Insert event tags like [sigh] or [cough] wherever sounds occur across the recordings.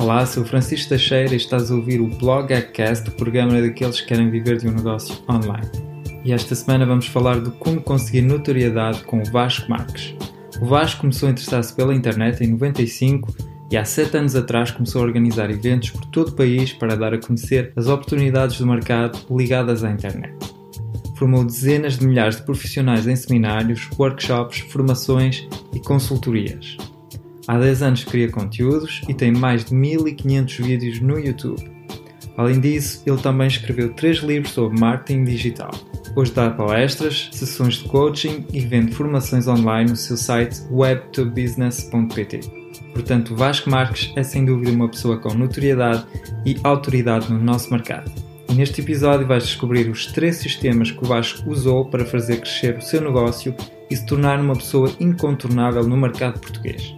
Olá, sou Francisco Teixeira e estás a ouvir o Blog Hackcast, o programa daqueles que querem viver de um negócio online. E esta semana vamos falar de como conseguir notoriedade com o Vasco Marques. O Vasco começou a interessar-se pela internet em 95 e há 7 anos atrás começou a organizar eventos por todo o país para dar a conhecer as oportunidades do mercado ligadas à internet. Formou dezenas de milhares de profissionais em seminários, workshops, formações e consultorias. Há 10 anos cria conteúdos e tem mais de 1500 vídeos no YouTube. Além disso, ele também escreveu 3 livros sobre marketing digital. Hoje dá palestras, sessões de coaching e vende formações online no seu site web2business.pt. Portanto, Vasco Marques é sem dúvida uma pessoa com notoriedade e autoridade no nosso mercado. E neste episódio vais descobrir os três sistemas que o Vasco usou para fazer crescer o seu negócio e se tornar uma pessoa incontornável no mercado português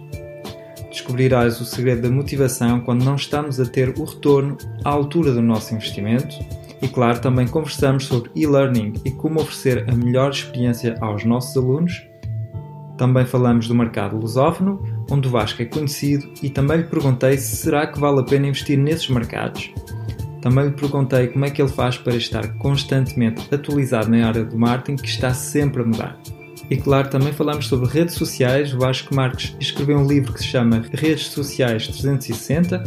descobrirás o segredo da motivação quando não estamos a ter o retorno à altura do nosso investimento. E claro, também conversamos sobre e-learning e como oferecer a melhor experiência aos nossos alunos. Também falamos do mercado lusófono, onde o Vasco é conhecido, e também lhe perguntei se será que vale a pena investir nesses mercados. Também lhe perguntei como é que ele faz para estar constantemente atualizado na área do marketing que está sempre a mudar. E claro, também falamos sobre redes sociais. Vasco Marques escreveu um livro que se chama Redes Sociais 360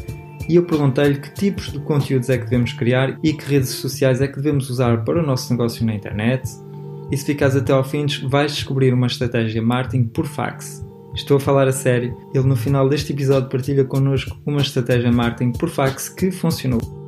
e eu perguntei-lhe que tipos de conteúdos é que devemos criar e que redes sociais é que devemos usar para o nosso negócio na internet. E se ficares até ao fim, vais descobrir uma estratégia marketing por fax. Estou a falar a sério. Ele no final deste episódio partilha connosco uma estratégia marketing por fax que funcionou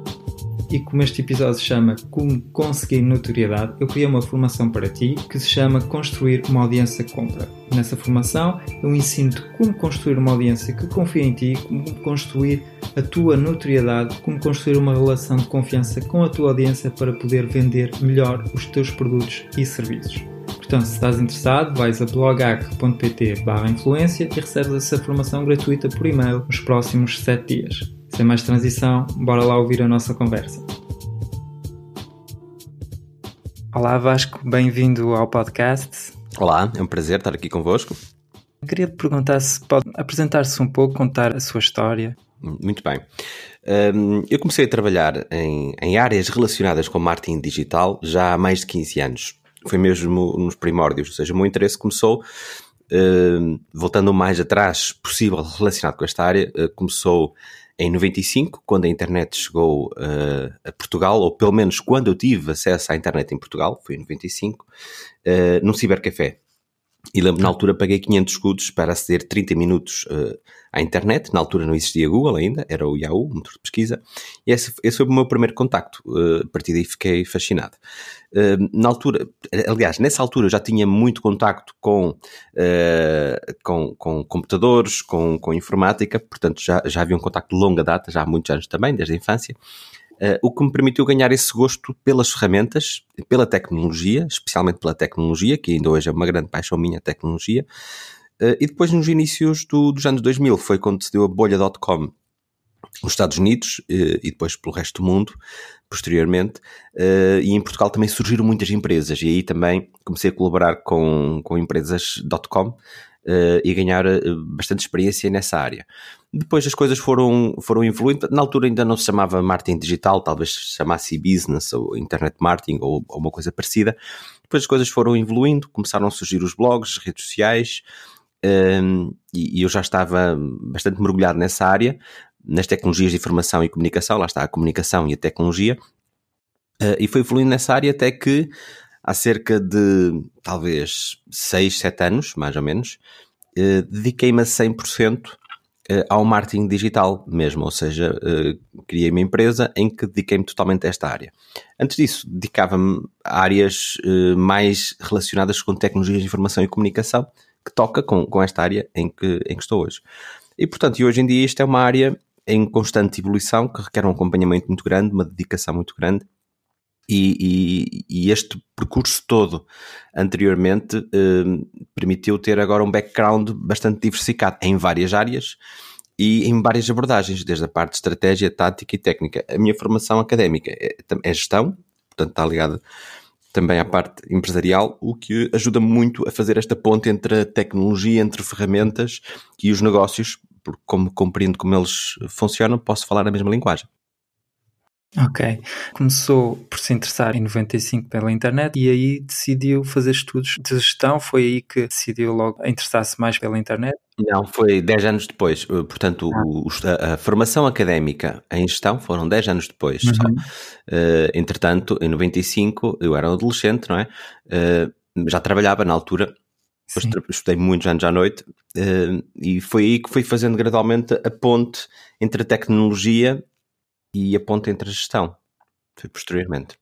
e como este episódio se chama Como Conseguir Notoriedade, eu criei uma formação para ti que se chama Construir uma Audiência Compra. Nessa formação eu ensino-te como construir uma audiência que confia em ti, como construir a tua notoriedade, como construir uma relação de confiança com a tua audiência para poder vender melhor os teus produtos e serviços. Portanto, se estás interessado, vais a bloghack.pt influência e recebes essa formação gratuita por e-mail nos próximos 7 dias. Sem mais transição, bora lá ouvir a nossa conversa. Olá Vasco, bem-vindo ao podcast. Olá, é um prazer estar aqui convosco. Queria te perguntar se pode apresentar-se um pouco, contar a sua história. Muito bem. Um, eu comecei a trabalhar em, em, áreas relacionadas com marketing digital já há mais de 15 anos. Foi mesmo nos primórdios, ou seja, o meu interesse começou, uh, voltando o mais atrás possível relacionado com esta área, uh, começou em 95, quando a internet chegou uh, a Portugal, ou pelo menos quando eu tive acesso à internet em Portugal, foi em 95, uh, eh, num cibercafé. E lembro, na altura paguei 500 escudos para aceder 30 minutos uh, à internet. Na altura não existia Google ainda, era o Yahoo, motor de pesquisa. E esse, esse foi o meu primeiro contacto. Uh, a partir daí fiquei fascinado. Uh, na altura, aliás, nessa altura já tinha muito contacto com, com, com, computadores, com, com informática, portanto já, já havia um contacto de longa data, já há muitos anos também, desde a infância. Uh, o que me permitiu ganhar esse gosto pelas ferramentas, pela tecnologia, especialmente pela tecnologia, que ainda hoje é uma grande paixão minha, a tecnologia. Uh, e depois, nos inícios do, dos anos 2000, foi quando se deu a bolha.com nos Estados Unidos uh, e depois pelo resto do mundo, posteriormente. e em Portugal também surgiram muitas empresas, e aí também comecei a colaborar com, com empresas .com e ganhar bastante experiência nessa área. Depois as coisas foram, foram evoluindo. Na altura ainda não se chamava marketing digital, talvez se chamasse business ou internet marketing ou, ou uma coisa parecida. Depois as coisas foram evoluindo, começaram a surgir os blogs, redes sociais, um, e, e, eu já estava bastante mergulhado nessa área, nas tecnologias de informação e comunicação, lá está a comunicação e a tecnologia, uh, e foi evoluindo nessa área até que há cerca de talvez 6, 7 anos, mais ou menos, uh, dediquei-me a 100% uh, ao marketing digital mesmo, ou seja, uh, criei uma empresa em que dediquei-me totalmente a esta área. Antes disso, dedicava-me a áreas uh, mais relacionadas com tecnologias de informação e comunicação, que toca com, com esta área em que, em que estou hoje. E, portanto, e hoje em dia isto é uma área em constante evolução, que requer um acompanhamento muito grande, uma dedicação muito grande, e, e, e, este percurso todo anteriormente eh, permitiu ter agora um background bastante diversificado em várias áreas e em várias abordagens, desde a parte de estratégia, tática e técnica. A minha formação académica é, é gestão, portanto está ligada também à parte empresarial, o que ajuda muito a fazer esta ponte entre a tecnologia, entre ferramentas e os negócios, porque como compreendo como eles funcionam, posso falar a mesma linguagem. Ok. Começou por se interessar em 95 pela internet e aí decidiu fazer estudos de gestão. Foi aí que decidiu logo interessar-se mais pela internet? Não, foi 10 anos depois. Uh, portanto, ah. o, a, a, formação académica em gestão foram 10 anos depois. Uhum. Uh, entretanto, em 95, eu era um adolescente, não é? Uh, já trabalhava na altura. Estudei muitos anos à noite uh, e foi aí que fui fazendo gradualmente a ponte entre a tecnologia e a ponta entre a gestão. Foi posteriormente.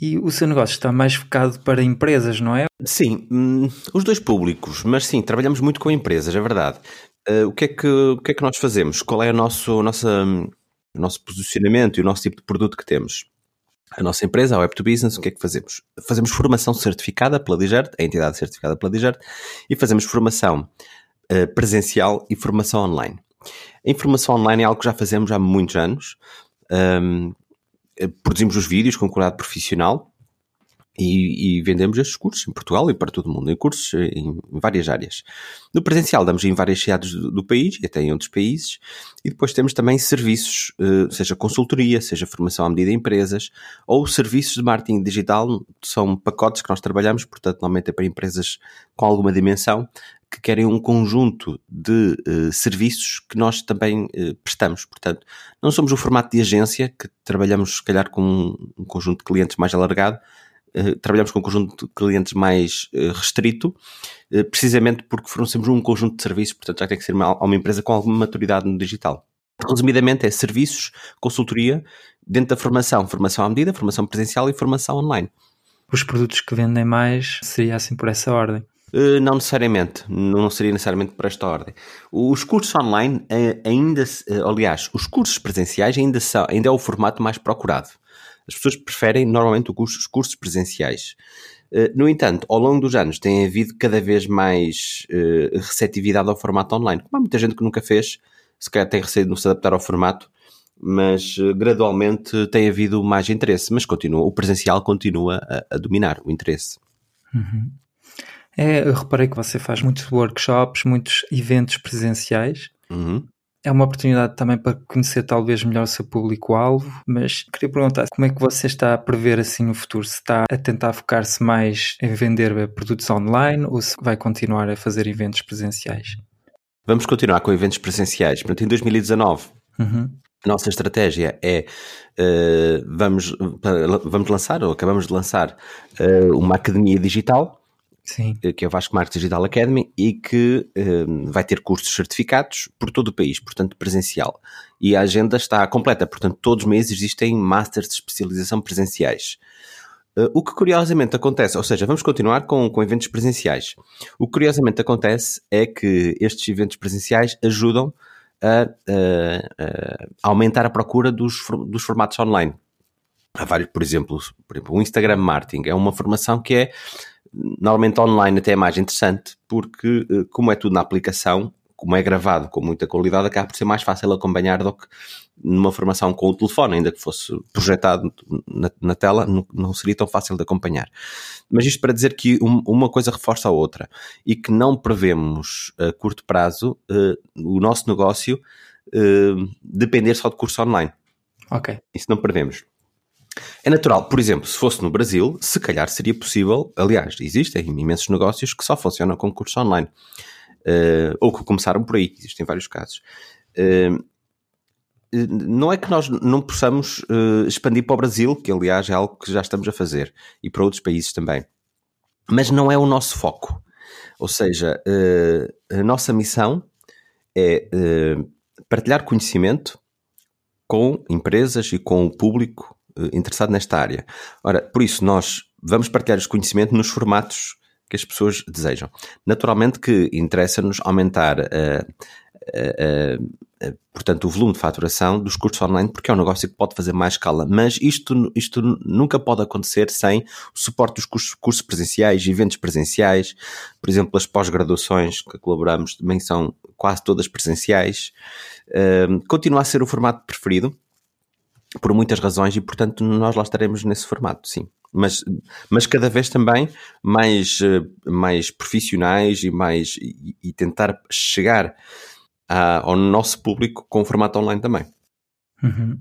E o seu negócio está mais focado para empresas, não é? Sim, hum, os dois públicos, mas sim, trabalhamos muito com empresas, é verdade. Uh, o, que é que, o que é que nós fazemos? Qual é o nosso, nossa, o nosso posicionamento e o nosso tipo de produto que temos? A nossa empresa, a Web2Business, o que é que fazemos? Fazemos formação certificada pela Digert, a entidade certificada pela Digert, e fazemos formação uh, presencial e formação online. A informação online é algo que já fazemos há muitos anos. Um, produzimos os vídeos com qualidade profissional e, e, vendemos estes cursos em Portugal e para todo o mundo, em cursos em, várias áreas. No presencial damos em várias cidades do, do, país e até em outros países, e depois temos também serviços, uh, seja consultoria, seja formação à medida em empresas, ou serviços de marketing digital, são pacotes que nós trabalhamos, portanto, normalmente é para empresas com alguma dimensão, que querem um conjunto de uh, serviços que nós também uh, prestamos. Portanto, não somos o formato de agência, que trabalhamos, se calhar, com um, um conjunto de clientes mais alargado, trabalhamos com um conjunto de clientes mais restrito, precisamente porque fornecemos um conjunto de serviços, portanto, já tem que ser uma, uma empresa com alguma maturidade no digital. Resumidamente, é serviços, consultoria, dentro da formação, formação à medida, formação presencial e formação online. Os produtos que vendem mais seria assim por essa ordem? Não necessariamente, não seria necessariamente por esta ordem. Os cursos online ainda, aliás, os cursos presenciais ainda, são, ainda é o formato mais procurado. As pessoas preferem normalmente os cursos presenciais. No entanto, ao longo dos anos tem havido cada vez mais receptividade ao formato online. Como há muita gente que nunca fez, se calhar tem receio de não se adaptar ao formato, mas gradualmente tem havido mais interesse. Mas continua, o presencial continua a, a dominar o interesse. Uhum. É, eu reparei que você faz muitos workshops, muitos eventos presenciais. Uhum. É uma oportunidade também para conhecer talvez melhor o seu público-alvo, mas queria perguntar como é que você está a prever assim o futuro? Se está a tentar focar-se mais em vender produtos online ou se vai continuar a fazer eventos presenciais? Vamos continuar com eventos presenciais. Portanto, em 2019, uhum. a nossa estratégia é uh, vamos, vamos lançar, ou acabamos de lançar, uh, uma academia digital Sim. Eh, que é o Vasco Marques Digital Academy, e que um, vai ter cursos certificados por todo o país, portanto presencial. E a agenda está completa, portanto todos os meses existem masters de especialização presenciais. Uh, o que curiosamente acontece, ou seja, vamos continuar com, com eventos presenciais. O que curiosamente acontece é que estes eventos presenciais ajudam a, a, a aumentar a procura dos, dos formatos online. Há vários, por exemplo, por exemplo, o Instagram Marketing é uma formação que é normalmente online até é mais interessante, porque eh, como é tudo na aplicação, como é gravado com muita qualidade, acaba por ser mais fácil acompanhar do que numa formação com o telefone, ainda que fosse projetado na, na tela, não, não, seria tão fácil de acompanhar. Mas isto para dizer que um, uma coisa reforça a outra e que não prevemos a curto prazo uh, o nosso negócio uh, depender só de curso online. Ok. Isso não prevemos. É natural, por exemplo, se fosse no Brasil, se calhar seria possível, aliás, existem imensos negócios que só funcionam com curso online, uh, ou que começaram por aí, existem vários casos. Uh, não é que nós não possamos uh, expandir para o Brasil, que aliás é algo que já estamos a fazer, e para outros países também, mas não é o nosso foco. Ou seja, a nossa missão é partilhar conhecimento com empresas e com o público interessado nesta área. Ora, por isso nós vamos partilhar este conhecimento nos formatos que as pessoas desejam. Naturalmente que interessa-nos aumentar uh, uh, uh, portanto, o volume de faturação dos cursos online, porque é um negócio que pode fazer mais escala, mas isto, isto nunca pode acontecer sem o suporte dos cursos, cursos presenciais, eventos presenciais, por exemplo, as pós-graduações que colaboramos também são quase todas presenciais. continua a ser o formato preferido, por muitas razões e, portanto, nós lá estaremos nesse formato, sim. Mas, mas cada vez também mais, eh, mais profissionais e, mais, e, e tentar chegar ao nosso público com o formato online também. Uhum.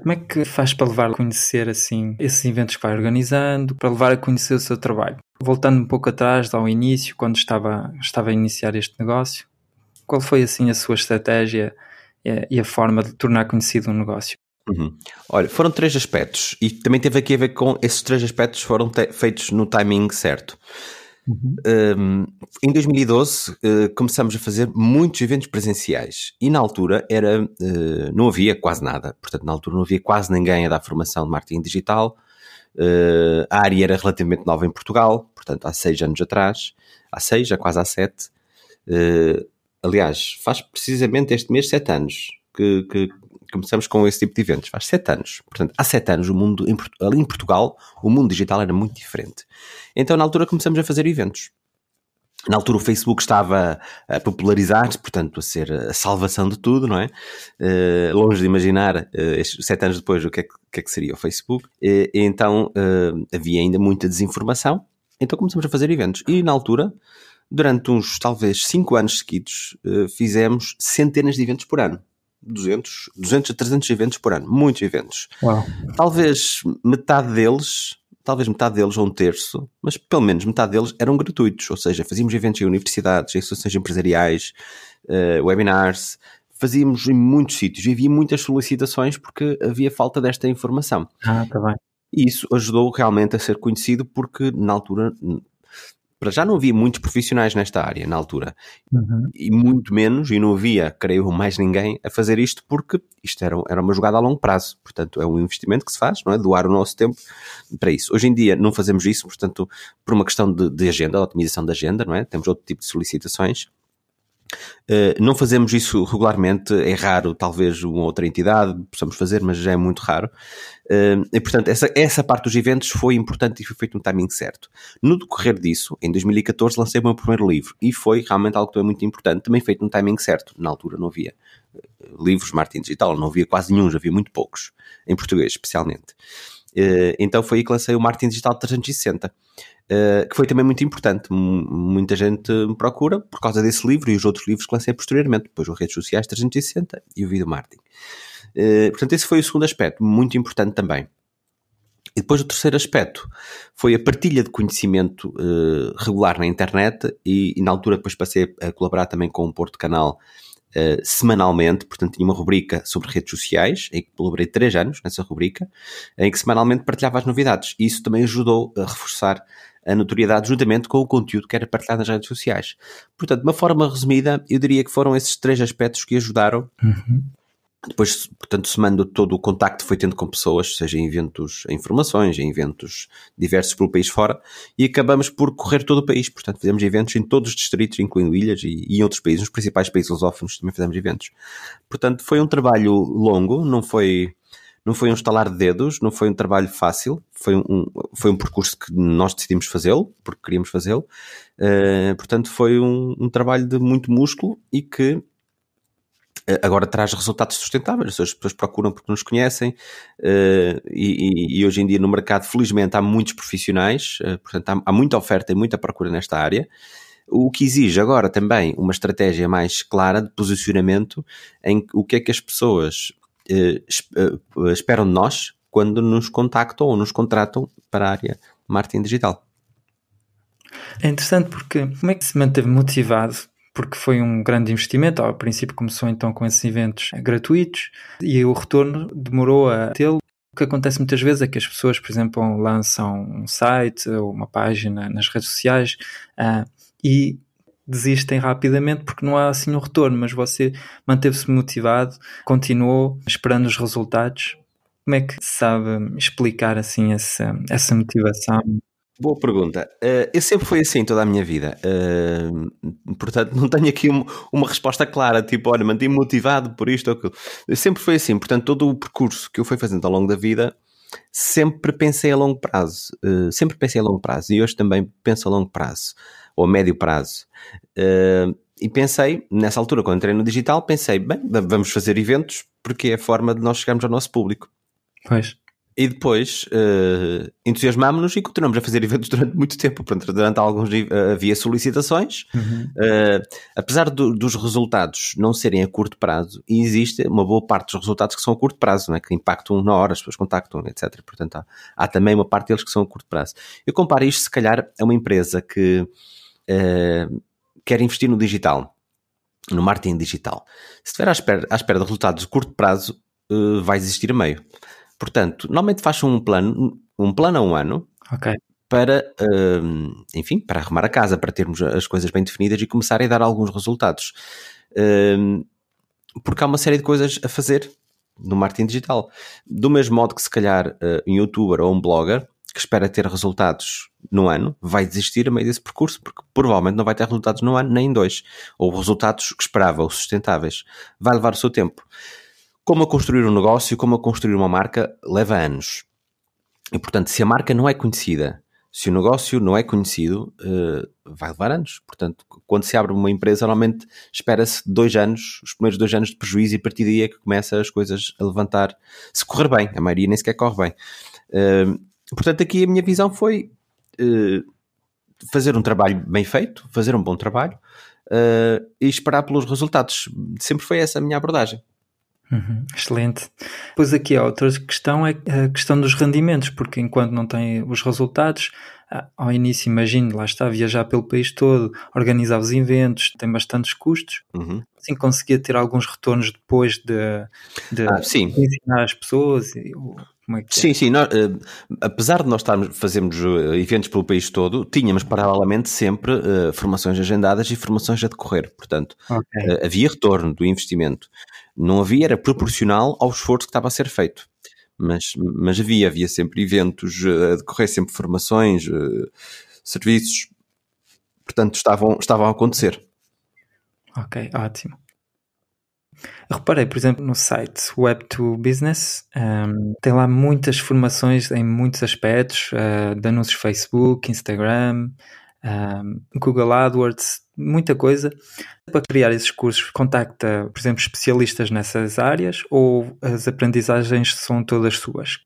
Como é que faz para levar a conhecer assim esses eventos que vai organizando, para levar a conhecer o seu trabalho? Voltando um pouco atrás, ao início, quando estava, estava a iniciar este negócio, qual foi assim a sua estratégia eh, e a forma de tornar conhecido um negócio? Uhum. Olha, foram três aspectos e também teve aqui a ver com esses três aspectos foram feitos no timing certo. Uhum. Um, em 2012 uh, eh, começamos a fazer muitos eventos presenciais e na altura era uh, não havia quase nada, portanto na altura não havia quase ninguém a dar formação de marketing digital. Uh, a área era relativamente nova em Portugal, portanto há seis anos atrás, há seis, já quase há sete. aliás, faz precisamente este mês sete anos que, que, começamos com esse tipo de eventos, faz sete anos. Portanto, há sete anos, o mundo, ali em Portugal, o mundo digital era muito diferente. Então, na altura, começamos a fazer eventos. Na altura o Facebook estava a popularizar-se, portanto a ser a salvação de tudo, não é? Uh, longe de imaginar, uh, sete anos depois, o que é que, que, é que seria o Facebook. Então havia ainda muita desinformação, então começamos a fazer eventos. E na altura, durante uns talvez cinco anos seguidos, fizemos centenas de eventos por ano. 200, 200 a 300 eventos por ano, muitos eventos. Uau. Talvez metade deles, talvez metade deles ou um terço, mas pelo menos metade deles eram gratuitos, ou seja, fazíamos eventos em universidades, em associações empresariais, uh, webinars, fazíamos em muitos sítios e havia muitas solicitações porque havia falta desta informação. Ah, tá bem. E isso ajudou realmente a ser conhecido porque na altura para já não havia muitos profissionais nesta área na altura. Uhum. E muito menos, e não havia, creio, mais ninguém a fazer isto porque isto era, era uma jogada a longo prazo. Portanto, é um investimento que se faz, não é? Doar o nosso tempo para isso. Hoje em dia não fazemos isso, portanto, por uma questão de, de agenda, de otimização da agenda, não é? Temos outro tipo de solicitações Uh, não fazemos isso [laughs] regularmente, é raro, talvez uma outra entidade possamos fazer, mas já é muito raro. Uh, e portanto, essa, essa parte dos eventos foi importante e foi feito no timing certo. No decorrer disso, em 2014, lancei o meu primeiro livro e foi realmente algo que é muito importante, também feito no timing certo. Na altura não havia uh, livros marketing digital, não havia quase nenhum, havia muito poucos, em português especialmente. Então foi aí que lancei o Marketing Digital 360 Uh, que foi também muito importante. Muita gente me procura por causa desse livro e os outros livros que lancei posteriormente, depois o Redes Sociais 360 e o Vídeo Marketing. Uh, portanto, esse foi o segundo aspecto, muito importante também. E depois o terceiro aspecto foi a partilha de conhecimento regular na internet e, e, na altura depois passei a colaborar também com o Porto Canal uh, semanalmente, portanto tinha uma rubrica sobre redes sociais, em que colaborei três anos nessa rubrica, em que semanalmente partilhava as novidades. E isso também ajudou a reforçar a notoriedade juntamente com o conteúdo que era partilhado nas redes sociais. Portanto, de uma forma resumida, eu diria que foram esses três aspectos que ajudaram. Uhum. Depois, portanto, semando todo o contacto foi tendo com pessoas, seja em eventos, em formações, em eventos diversos pelo país fora, e acabamos por correr todo o país. Portanto, fizemos eventos em todos os distritos, incluindo ilhas e, e em outros países, nos principais países lusófonos também fizemos eventos. Portanto, foi um trabalho longo, não foi não foi um estalar de dedos, não foi um trabalho fácil, foi um, foi um percurso que nós decidimos fazê-lo, porque queríamos fazê-lo. Uh, portanto, foi um, um, trabalho de muito músculo e que agora traz resultados sustentáveis. As pessoas procuram porque nos conhecem uh, e, e, hoje em dia no mercado, felizmente, há muitos profissionais, portanto, há, há muita oferta e muita procura nesta área o que exige agora também uma estratégia mais clara de posicionamento em o que é que as pessoas eh, eh, esperam de nós quando nos contactam ou nos contratam para a área marketing digital. É interessante porque como é que se manteve motivado? Porque foi um grande investimento. Ao princípio começou então com esses eventos gratuitos e o retorno demorou a tê-lo. O que acontece muitas vezes é que as pessoas, por exemplo, lançam um site ou uma página nas redes sociais uh, e desistem rapidamente porque não há assim um retorno, mas você manteve-se motivado, continuou esperando os resultados. Como é que sabe explicar assim essa, essa motivação? Boa pergunta. Uh, eu sempre fui assim toda a minha vida. Uh, portanto, não tenho aqui uma, resposta clara, tipo, olha, mantive-me motivado por isto ou aquilo. Eu sempre foi assim. Portanto, todo o percurso que eu fui fazendo ao longo da vida, sempre pensei a longo prazo. Uh, sempre pensei a longo prazo. E hoje também penso a longo prazo ou a médio prazo. E pensei, nessa altura, quando entrei no digital, pensei, bem, vamos fazer eventos porque é a forma de nós chegarmos ao nosso público. Pois. E depois uh, entusiasmámos-nos e continuamos a fazer eventos [laughs] durante muito tempo. Portanto, durante alguns uh, havia solicitações. Uhum. Uh, apesar do, dos resultados não serem a curto prazo, existe uma boa parte dos resultados que são a curto prazo, né? que impactam na hora, as pessoas contactam, etc. Portanto, há, há, também uma parte deles que são a curto prazo. Eu comparo isto, se calhar, a uma empresa que quer investir no digital, no marketing digital. Se estiver à espera, à espera de resultados de curto prazo, vai existir a meio. Portanto, normalmente faz um plano, um plano a um ano okay. para, uh, enfim, para arrumar a casa, para termos as coisas bem definidas e começar a dar alguns resultados. Uh, porque há uma série de coisas a fazer no marketing digital. Do mesmo modo que se calhar uh, um youtuber ou um blogger que espera ter resultados no ano vai desistir a meio desse percurso, porque provavelmente não vai ter resultados no ano nem em dois, ou resultados que esperava, ou sustentáveis. Vai levar o seu tempo. Como a construir um negócio, como a construir uma marca, leva anos. E portanto, se a marca não é conhecida, se o negócio não é conhecido, uh, vai levar anos. Portanto, quando se abre uma empresa, normalmente espera-se dois anos, os primeiros dois anos de prejuízo, e a partir daí é que começa as coisas a levantar, se correr bem. A maioria nem sequer corre bem. Uh, portanto, aqui a minha visão foi uh, fazer um trabalho bem feito, fazer um bom trabalho e esperar pelos resultados. Sempre foi essa a minha abordagem. Uhum, excelente. Pois aqui a outra questão é a questão dos rendimentos, porque enquanto não tem os resultados, ah, ao início, imagino, lá está, viajar pelo país todo, organizar os eventos, tem bastantes custos. Uhum. Assim conseguia ter alguns retornos depois de, de, ah, de ensinar as pessoas. E, como é que sim, é? sim. Nós, uh, apesar de nós estarmos, fazermos uh, eventos pelo país todo, tínhamos paralelamente sempre uh, formações agendadas e formações a decorrer. Portanto, okay. havia retorno do investimento. Não havia, era proporcional ao esforço que estava a ser feito. Mas, mas havia, havia sempre eventos a decorrer, sempre formações, serviços. Portanto, estavam, estavam a acontecer. Ok, ótimo. Reparei, por exemplo, no site Web2 Business, um, tem lá muitas formações em muitos aspectos, uh, de anúncios Facebook, Instagram, um, Google AdWords, muita coisa. Para criar esses cursos, contacta, por exemplo, especialistas nessas áreas ou as aprendizagens são todas suas?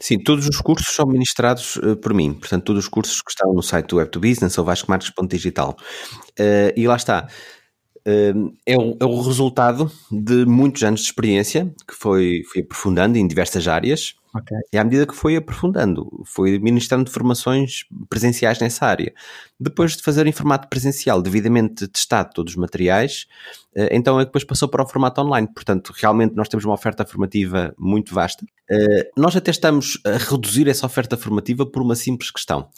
Sim, todos os cursos são ministrados uh, por mim, portanto, todos os cursos que estão no site do Web2Business ou vascomarques.digital. Uh, e lá está é o, é o resultado de muitos anos de experiência que foi, foi aprofundando em diversas áreas. Okay. E à medida que foi aprofundando, foi ministrando formações presenciais nessa área. Depois de fazer em formato presencial, devidamente testado todos os materiais, eh, então é que depois passou para o formato online. Portanto, realmente nós temos uma oferta formativa muito vasta. Eh, nós até estamos a reduzir essa oferta formativa por uma simples questão.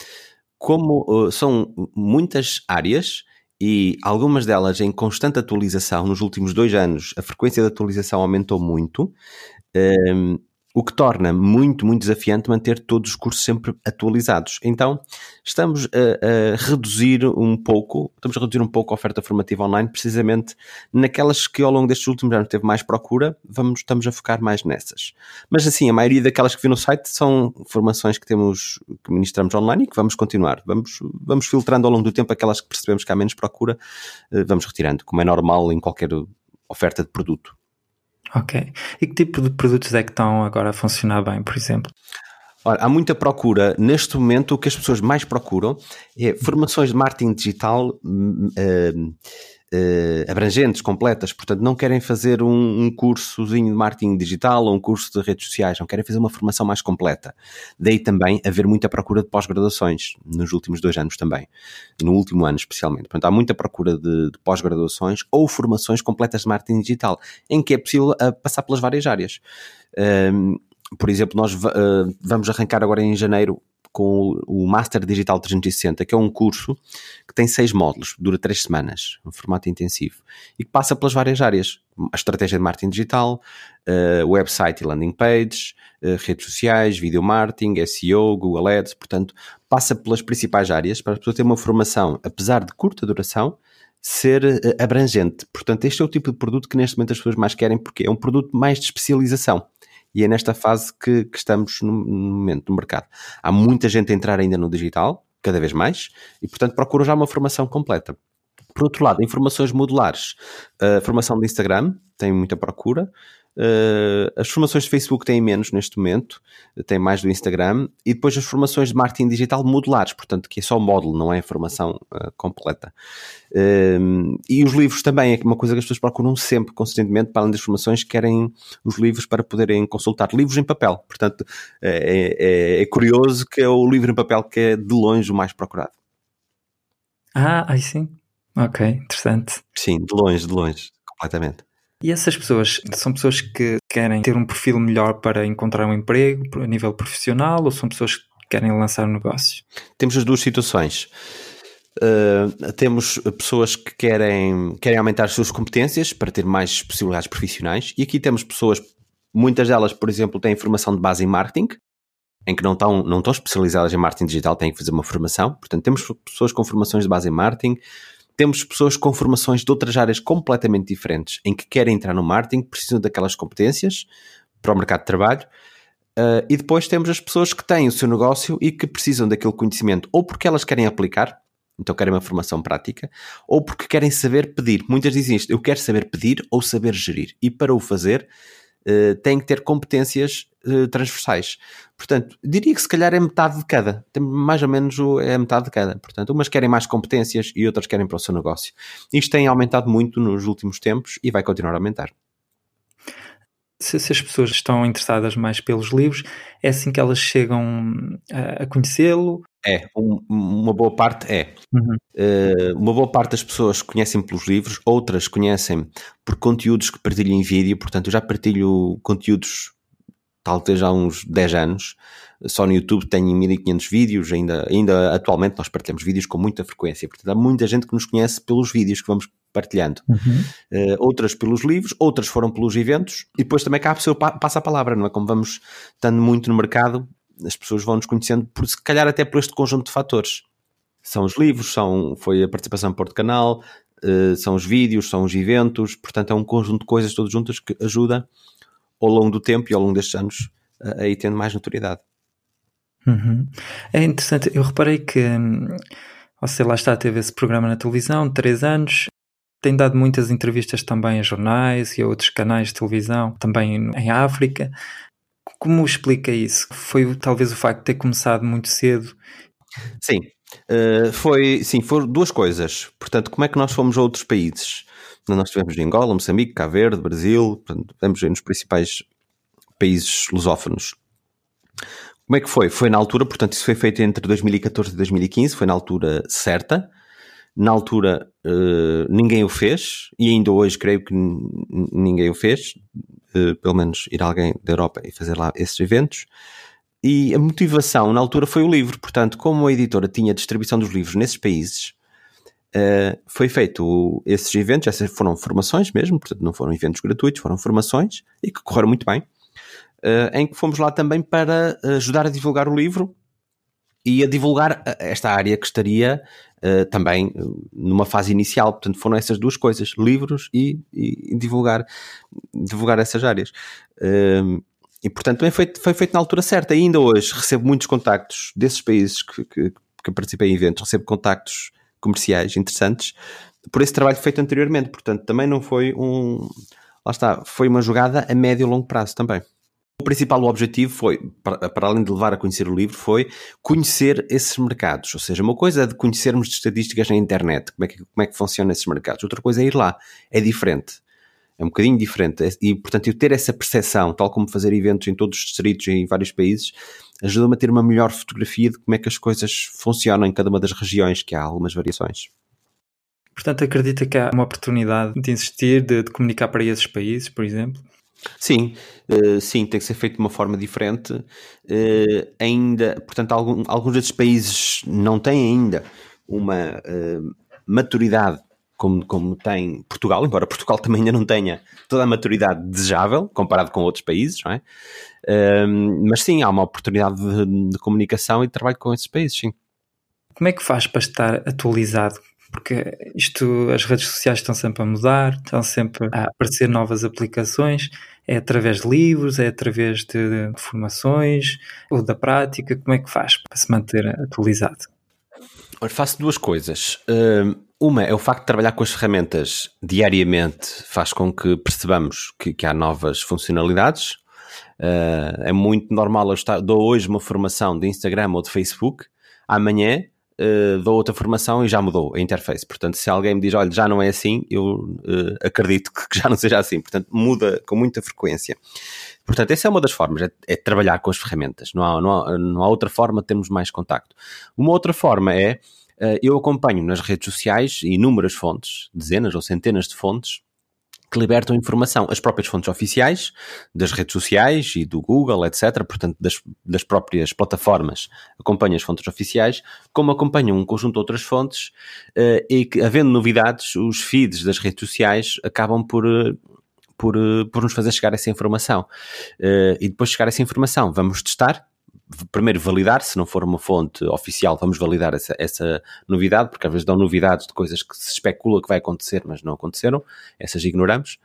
Como eh, são muitas áreas, e algumas delas em constante atualização. Nos últimos dois anos, a frequência de atualização aumentou muito. Um, o que torna muito, muito desafiante manter todos os cursos sempre atualizados. Então, estamos a, a, reduzir um pouco, estamos a reduzir um pouco a oferta formativa online, precisamente naquelas que ao longo destes últimos anos teve mais procura, vamos, estamos a focar mais nessas. Mas assim, a maioria daquelas que vi no site são formações que temos, que ministramos online e que vamos continuar. Vamos, vamos filtrando ao longo do tempo aquelas que percebemos que há menos procura, eh, vamos retirando, como é normal em qualquer oferta de produto. Ok. E que tipo de produtos é que estão agora a funcionar bem, por exemplo? Ora, há muita procura. Neste momento, o que as pessoas mais procuram é formações de marketing digital uh, uh, abrangentes, completas, portanto não querem fazer um, um cursozinho de marketing digital ou um curso de redes sociais, não querem fazer uma formação mais completa. Daí também haver muita procura de pós-graduações nos últimos dois anos também, no último ano especialmente. Portanto, há muita procura de, de pós-graduações ou formações completas de marketing digital, em que é possível uh, passar pelas várias áreas. Um, por exemplo, nós uh, vamos arrancar agora em janeiro com o Master Digital 360, que é um curso que tem seis módulos, dura três semanas, um formato intensivo, e que passa pelas várias áreas. A estratégia de marketing digital, uh, website e landing page, uh, redes sociais, video marketing, SEO, Google Ads, portanto, passa pelas principais áreas para a pessoa ter uma formação, apesar de curta duração, ser uh, abrangente. Portanto, este é o tipo de produto que neste momento as pessoas mais querem, porque é um produto mais de especialização e é nesta fase que, que estamos no, no, momento no mercado. Há muita gente a entrar ainda no digital, cada vez mais, e portanto procuram já uma formação completa. Por outro lado, informações modulares, a formação de Instagram tem muita procura, Uh, as formações de Facebook têm menos neste momento, têm mais do Instagram, e depois as formações de marketing digital modulares, portanto, que é só módulo, não é a formação uh, completa. Uh, e os livros também é uma coisa que as pessoas procuram sempre, consistentemente, para além das formações, querem os livros para poderem consultar. Livros em papel, portanto, é, é, é curioso que é o livro em papel que é de longe o mais procurado. Ah, aí sim. Ok, interessante. Sim, de longe, de longe, completamente. E essas pessoas são pessoas que querem ter um perfil melhor para encontrar um emprego a nível profissional ou são pessoas que querem lançar um negócio? Temos as duas situações. Uh, temos pessoas que querem, querem aumentar as suas competências para ter mais possibilidades profissionais, e aqui temos pessoas, muitas delas, por exemplo, têm formação de base em marketing, em que não estão, não estão especializadas em marketing digital, têm que fazer uma formação. Portanto, temos pessoas com formações de base em marketing, temos pessoas com formações de outras áreas completamente diferentes, em que querem entrar no marketing, precisam daquelas competências para o mercado de trabalho. Uh, e depois temos as pessoas que têm o seu negócio e que precisam daquele conhecimento, ou porque elas querem aplicar, então querem uma formação prática, ou porque querem saber pedir. Muitas dizem isto: eu quero saber pedir ou saber gerir. E para o fazer, uh, têm que ter competências uh, transversais. Portanto, diria que se calhar é metade de cada, mais ou menos é metade de cada. Portanto, umas querem mais competências e outras querem para o seu negócio. Isto tem aumentado muito nos últimos tempos e vai continuar a aumentar. Se, se as pessoas estão interessadas mais pelos livros, é assim que elas chegam a, a conhecê-lo? É, um, uma boa parte é. Uhum. Uh, uma boa parte das pessoas conhecem pelos livros, outras conhecem por conteúdos que partilho em vídeo, portanto, eu já partilho conteúdos talvez há uns 10 anos. Só no YouTube tenho 1500 vídeos, ainda, ainda atualmente nós partilhamos vídeos com muita frequência. Portanto, há muita gente que nos conhece pelos vídeos que vamos partilhando. Uhum. Uh, outras pelos livros, outras foram pelos eventos e depois também cá a pessoa passa a palavra, não é? Como vamos estando muito no mercado, as pessoas vão nos conhecendo por se calhar até por este conjunto de fatores. São os livros, são, foi a participação Porto Canal, uh, são os vídeos, são os eventos, portanto é um conjunto de coisas todas juntas que ajuda ao longo do tempo e ao longo destes anos a, ir tendo mais notoriedade. Uhum. É interessante, eu reparei que hum, você lá está, teve esse programa na televisão, três anos, tem dado muitas entrevistas também a jornais e a outros canais de televisão, também em África. Como explica isso? Foi talvez o facto de ter começado muito cedo? Sim, uh, foi, sim, foram duas coisas. Portanto, como é que nós fomos a outros países? Nós estivemos em Angola, Moçambique, Cabo Verde, Brasil, estivemos nos principais países lusófonos. Como é que foi? Foi na altura, portanto, isso foi feito entre 2014 e 2015, foi na altura certa. Na altura uh, ninguém o fez, e ainda hoje creio que ninguém o fez, pelo menos ir alguém da Europa e fazer lá esses eventos. E a motivação na altura foi o livro, portanto, como a editora tinha distribuição dos livros nesses países, Uh, foi feito esses eventos, essas foram formações mesmo, portanto não foram eventos gratuitos, foram formações e que correram muito bem, uh, em que fomos lá também para ajudar a divulgar o livro e a divulgar esta área que estaria uh, também numa fase inicial. Portanto, foram essas duas coisas, livros e, e divulgar, divulgar essas áreas. e portanto também foi, foi feito na altura certa. Ainda hoje recebo muitos contactos desses países que, que, que participei em eventos, recebo contactos comerciais interessantes por esse trabalho feito anteriormente. Portanto, também não foi um. Lá está, foi uma jogada a médio e longo prazo também. O principal objetivo foi, para além de levar a conhecer o livro, foi conhecer esses mercados. Ou seja, uma coisa é de conhecermos de estatísticas na internet, como é que, como é que funcionam esses mercados. Outra coisa é ir lá. É diferente. É um bocadinho diferente. E, portanto, eu ter essa percepção, tal como fazer eventos em todos os distritos, em vários países, ajuda-me a ter uma melhor fotografia de como é que as coisas funcionam em cada uma das regiões, que há algumas variações. Portanto, acredita que há uma oportunidade de insistir, de, de comunicar para esses países, por exemplo? Sim, uh, sim, tem que ser feito de uma forma diferente. Uh, ainda, portanto, alguns desses países não têm ainda uma uh, maturidade como, como tem Portugal, embora Portugal também ainda não tenha toda a maturidade desejável comparado com outros países, não é? Um, mas sim, há uma oportunidade de, de, comunicação e de trabalho com esses países, sim. Como é que faz para estar atualizado? Porque isto, as redes sociais estão sempre a mudar, estão sempre a aparecer novas aplicações. É através de livros, é através de formações ou da prática? Como é que faz para se manter atualizado? Faço duas coisas. Uh, Uma é o facto de trabalhar com as ferramentas diariamente faz com que percebamos que, que há novas funcionalidades. Uh, é muito normal eu estar, dou hoje uma formação de Instagram ou de Facebook, amanhã uh, dou outra formação e já mudou a interface. Portanto, se alguém me diz, olha, já não é assim, eu uh, acredito [laughs] que já não seja assim. Portanto, muda com muita frequência. Portanto, essa é uma das formas, é, é trabalhar com as ferramentas. Não há, não, há, não há outra forma de termos mais contacto. Uma outra forma é eh, eu acompanho nas redes sociais inúmeras fontes, dezenas ou centenas de fontes, que libertam informação, as próprias fontes oficiais das redes sociais e do Google, etc., portanto, das, das próprias plataformas, acompanho as fontes oficiais, como acompanham um conjunto de outras fontes, uh, e que, havendo novidades, os feeds das redes sociais acabam por. Uh, por, por nos fazer chegar essa informação. Uh, e depois de chegar essa informação, vamos testar, primeiro validar, se não for uma fonte oficial, vamos validar essa, essa, novidade, porque às vezes dão novidades de coisas que se especula que vai acontecer, mas não aconteceram, essas ignoramos.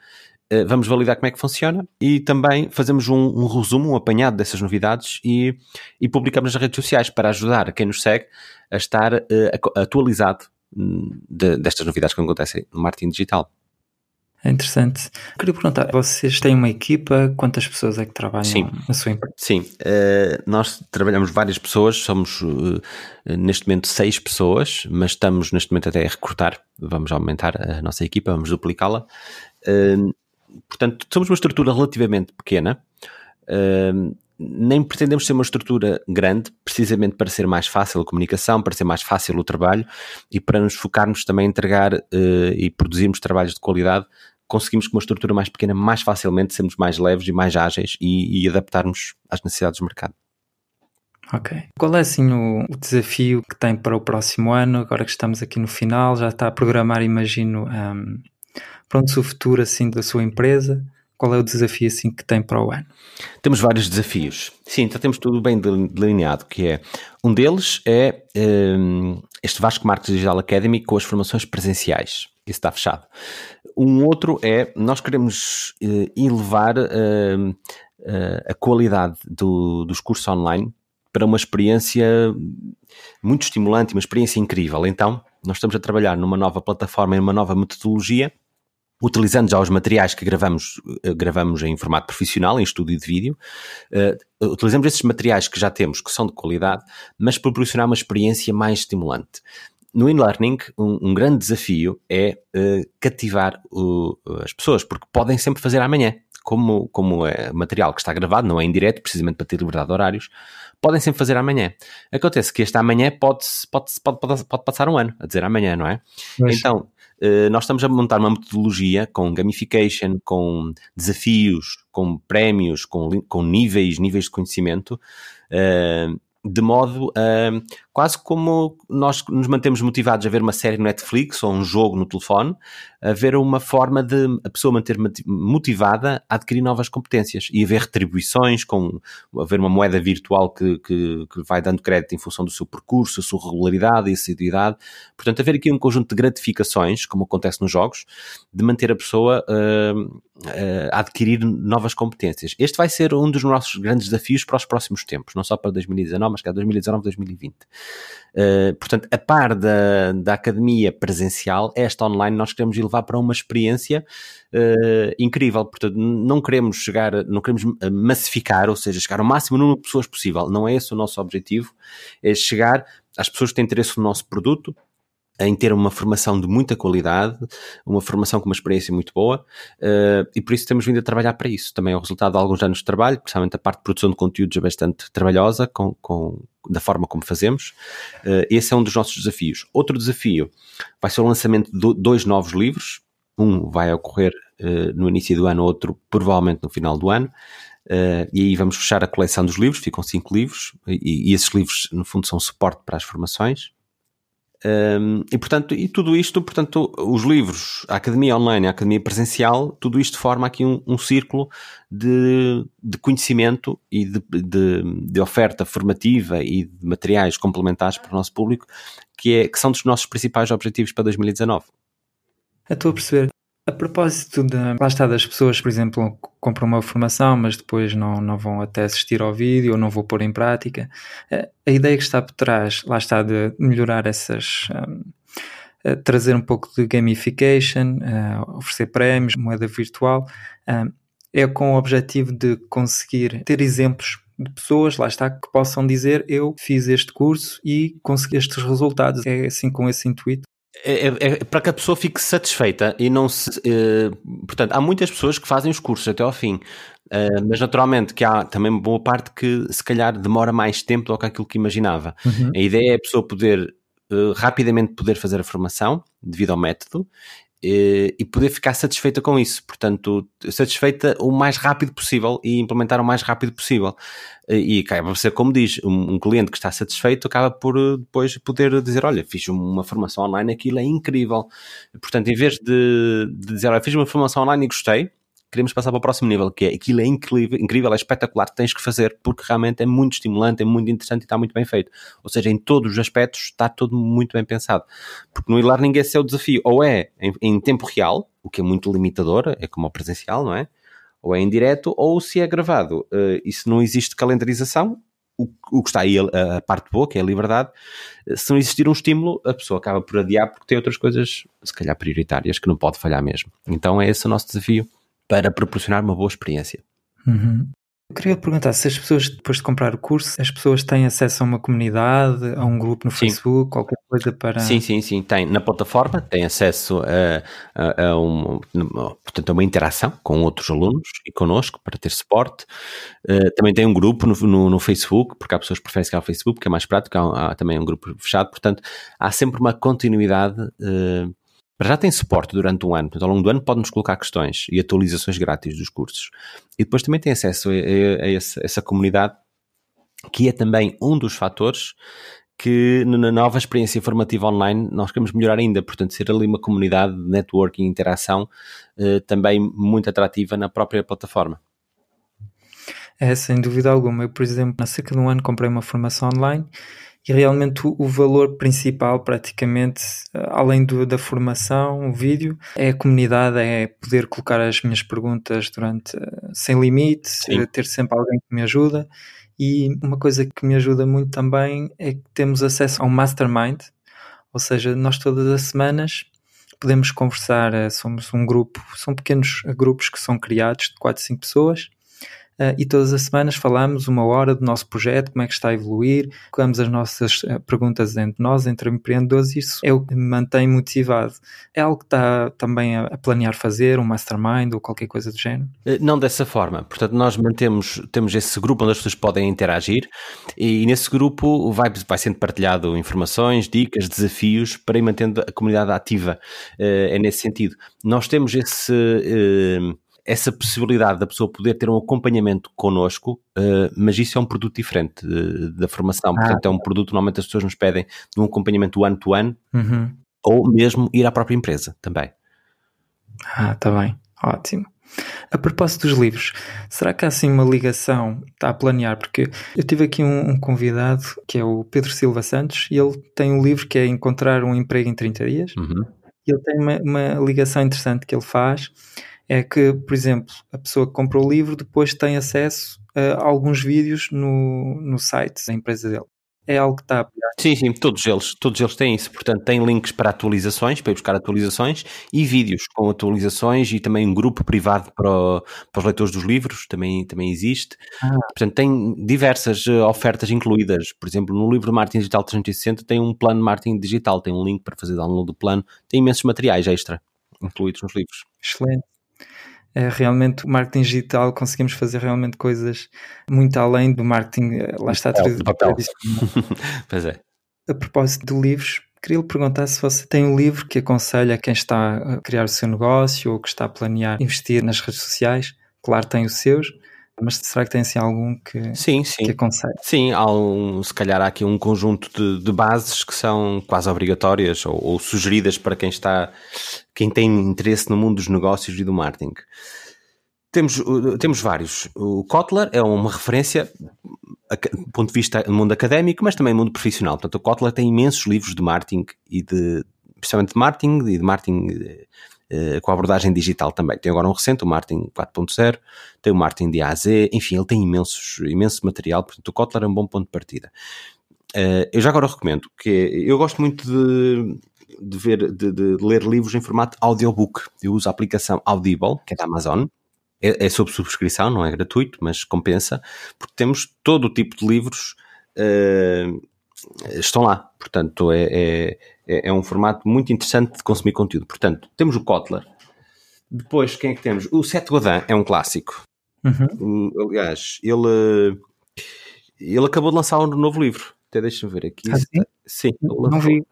Eh, vamos validar como é que funciona e também fazemos um, um resumo, um apanhado dessas novidades e, e, publicamos nas redes sociais para ajudar quem nos segue a estar uh, atualizado hum, de, destas novidades que acontecem no marketing digital. É interessante. Queria perguntar, vocês têm uma equipa? Quantas pessoas é que trabalham Sim. na sua empresa? Sim, uh, nós trabalhamos várias pessoas, somos uh, neste momento seis pessoas, mas estamos neste momento até a recrutar, vamos aumentar a nossa equipa, vamos duplicá-la. Uh, portanto, somos uma estrutura relativamente pequena, nem pretendemos ser uma estrutura grande, precisamente para ser mais fácil a comunicação, para ser mais fácil o trabalho e para nos focarmos também em entregar e produzirmos trabalhos de qualidade conseguimos com uma estrutura mais pequena mais facilmente sermos mais leves e mais ágeis e, e adaptarmos às necessidades do mercado. Ok. Qual é assim o, o, desafio que tem para o próximo ano, agora que estamos aqui no final, já está a programar, imagino, um, pronto, o futuro assim da sua empresa? Qual é o desafio assim que tem para o ano? Temos vários desafios. Sim, já temos tudo bem delineado, que é um deles é um, este Vasco Marques Digital Academy com as formações presenciais. Isso está fechado. Um outro é, nós queremos uh, elevar uh, uh, a qualidade do, dos cursos online para uma experiência muito estimulante, uma experiência incrível. Então, nós estamos a trabalhar numa nova plataforma e numa nova metodologia, utilizando já os materiais que gravamos, gravamos em formato profissional, em estúdio de vídeo, uh, utilizamos esses materiais que já temos, que são de qualidade, mas proporcionar uma experiência mais estimulante no e-learning, um, um, grande desafio é uh, cativar o, as pessoas, porque podem sempre fazer amanhã. Como, como é material que está gravado, não é em direto, precisamente para ter liberdade de horários, podem sempre fazer amanhã. Acontece que este amanhã pode, pode, pode, pode, pode passar um ano a dizer amanhã, não é? Mas... Então, nós estamos a montar uma metodologia com gamification, com desafios, com prémios, com, com níveis, níveis de conhecimento, uh, de modo a quase como nós nos mantemos motivados a ver uma série no Netflix ou um jogo no telefone, haver uma forma de a pessoa manter motivada a adquirir novas competências e haver retribuições, com haver uma moeda virtual que, que, que vai dando crédito em função do seu percurso, a sua regularidade e assiduidade. Portanto, haver aqui um conjunto de gratificações, como acontece nos jogos, de manter a pessoa uh, uh, a adquirir novas competências. Este vai ser um dos nossos grandes desafios para os próximos tempos, não só para 2019, mas que é 2019, 2020. Uh, portanto, a par da, da academia presencial, esta online nós queremos levar para uma experiência uh, incrível. Portanto, não queremos chegar, não queremos massificar, ou seja, chegar ao máximo número de pessoas possível. Não é esse o nosso objetivo, é chegar às pessoas que têm interesse no nosso produto, em ter uma formação de muita qualidade, uma formação com uma experiência muito boa, uh, e por isso temos vindo a trabalhar para isso. Também é o resultado de alguns anos de trabalho, principalmente a parte de produção de conteúdos é bastante trabalhosa, com, com da forma como fazemos. Uh, esse é um dos nossos desafios. Outro desafio vai ser o lançamento de dois novos livros. Um vai ocorrer uh, no início do ano, outro provavelmente no final do ano. Uh, e aí vamos fechar a coleção dos livros, ficam cinco livros, e, e, esses livros, no fundo, são suporte para as formações. Um, e portanto, e tudo isto, portanto, os livros, a academia online, a academia presencial, tudo isto forma aqui um, um círculo de, de, conhecimento e de, de, de, oferta formativa e de materiais complementares para o nosso público, que, é, que são dos nossos principais objetivos para 2019. Estou a perceber. A propósito de, lá está, das pessoas, por exemplo, compram uma formação, mas depois não, não vão até assistir ao vídeo ou não vão pôr em prática, a ideia que está por trás, lá está, de melhorar essas, hum, uh, trazer um pouco de gamification, uh, oferecer prémios, moeda virtual. é com o objetivo de conseguir ter exemplos de pessoas, lá está, que possam dizer eu fiz este curso e consegui estes resultados. É assim com esse intuito. É, é, é, para que a pessoa fique satisfeita e não se. Uh, portanto, há muitas pessoas que fazem os cursos até ao fim, uh, mas naturalmente que há também boa parte que se calhar demora mais tempo do que aquilo que imaginava. Uhum. A ideia é a pessoa poder uh, rapidamente poder fazer a formação devido ao método e poder ficar satisfeita com isso. Portanto, satisfeita o mais rápido possível e implementar o mais rápido possível. E acaba por ser, como diz, um, um, cliente que está satisfeito acaba por eh, depois poder dizer: Olha, fiz uma formação online, aquilo é incrível. Portanto, em vez de, de dizer: Olha, fiz uma formação online e gostei, queremos passar para o próximo nível, que é aquilo é incrível, incrível, é espetacular, tens que fazer, porque realmente é muito estimulante, é muito interessante e está muito bem feito. Ou seja, em todos os aspectos está tudo muito bem pensado. Porque no e-learning esse é o desafio, ou é em, em tempo real, o que é muito limitador, é como o presencial, não é? Ou é em direto, ou se é gravado. Uh, e se não existe calendarização, o, o, que está aí a, a, parte boa, que é a liberdade, se não existir um estímulo, a pessoa acaba por adiar porque tem outras coisas, se calhar prioritárias, que não pode falhar mesmo. Então é esse o nosso desafio para proporcionar uma boa experiência. Uhum. Eu queria perguntar se as pessoas, depois de comprar o curso, as pessoas têm acesso a uma comunidade, a um grupo no sim. Facebook, qualquer coisa para. Sim, sim, sim. Tem na plataforma, tem acesso a, a, a, um, portanto, a uma interação com outros alunos e connosco para ter suporte. Uh, também tem um grupo no, no, no, Facebook, porque há pessoas que preferem ficar no Facebook, que é mais prático. Há, há, também um grupo fechado, portanto, há sempre uma continuidade. Uh, já tem suporte durante um ano, portanto, ao longo do ano pode-nos colocar questões e atualizações grátis dos cursos. E depois também tem acesso a, a, a essa, essa comunidade, que é também um dos fatores que na nova experiência formativa online nós queremos melhorar ainda, portanto, ser ali uma comunidade de networking e interação eh, também muito atrativa na própria plataforma. É, sem dúvida alguma. Eu, por exemplo, há cerca de um ano comprei uma formação online e realmente o, valor principal, praticamente, eh, além do, da formação, o vídeo, é a comunidade, é poder colocar as minhas perguntas durante eh, sem limite, Sim. Eh, ter sempre alguém que me ajuda. E uma coisa que me ajuda muito também é que temos acesso a um mastermind, ou seja, nós todas as semanas podemos conversar, somos um grupo, são pequenos grupos que são criados de 4, 5 pessoas e todas as semanas falamos uma hora do nosso projeto, como é que está a evoluir, colocamos as nossas uh, perguntas entre nós, entre empreendedores, e isso é o que me mantém motivado. É algo que está também a, planear fazer, um mastermind ou qualquer coisa do género? Eh, não dessa forma. Portanto, nós mantemos, temos esse grupo onde as pessoas podem interagir e, nesse grupo vai, vai sendo partilhado informações, dicas, desafios para ir mantendo a comunidade ativa. Uh, é nesse sentido. Nós temos esse essa possibilidade da pessoa poder ter um acompanhamento connosco, uh, mas isso é um produto diferente uh, da formação. Ah. Portanto, é um produto, normalmente as pessoas nos pedem um acompanhamento one-to-one uhum. ou mesmo ir à própria empresa também. Ah, está bem. Ótimo. A propósito dos livros, será que há assim uma ligação? Está a planear? Porque eu tive aqui um, um, convidado que é o Pedro Silva Santos e ele tem um livro que é Encontrar um Emprego em 30 Dias. Uhum. E ele tem uma, uma ligação interessante que ele faz é que, por exemplo, a pessoa que comprou o livro depois tem acesso a alguns vídeos no, no site da empresa dele. É algo que está a. Sim, sim, todos eles, todos eles têm isso. Portanto, tem links para atualizações, para ir buscar atualizações e vídeos com atualizações e também um grupo privado para, o, para os leitores dos livros, também, também existe. Ah. Portanto, tem diversas eh, ofertas incluídas. Por exemplo, no livro Marketing Digital 360 tem um plano de marketing digital, tem um link para fazer download do plano, tem imensos materiais extra incluídos nos livros. Excelente é realmente o marketing digital conseguimos fazer realmente coisas muito além do marketing, eh, lá está papel. [laughs] pois é. A propósito de livros, queria lhe perguntar se você tem um livro que aconselha a quem está a criar o seu negócio ou que está a planear investir nas redes sociais. Claro, tem os seus, mas será que tem assim algum que, sim, sim. que aconselha? Sim, há um, se calhar há aqui um conjunto de, de bases que são quase obrigatórias ou, ou, sugeridas para quem está, quem tem interesse no mundo dos negócios e do marketing. Temos, temos vários. O Kotler é uma referência do ponto de vista do mundo académico, mas também do mundo profissional. Portanto, o Kotler tem imensos livros de marketing e de, especialmente de marketing e de marketing uh, com a abordagem digital também. Tem agora um recente, o Martin 4.0, tem o Martin de A a Z, enfim, ele tem imensos, imenso material, portanto o Kotler é um bom ponto de partida. Uh, eu já agora recomendo, que eu gosto muito de, de, ver, de, de, ler livros em formato audiobook. Eu uso a aplicação Audible, que é da Amazon. É, é sob subscrição, não é gratuito, mas compensa, porque temos todo o tipo de livros uh, estão lá. Portanto, é, é, é, um formato muito interessante de consumir conteúdo. Portanto, temos o Kotler. Depois, quem é que temos? O Seth Godin é um clássico. Uhum. Aliás, ele, ele acabou de lançar um novo livro. Até deixa-me ver aqui. Ah, sim? sim lançou, não vi.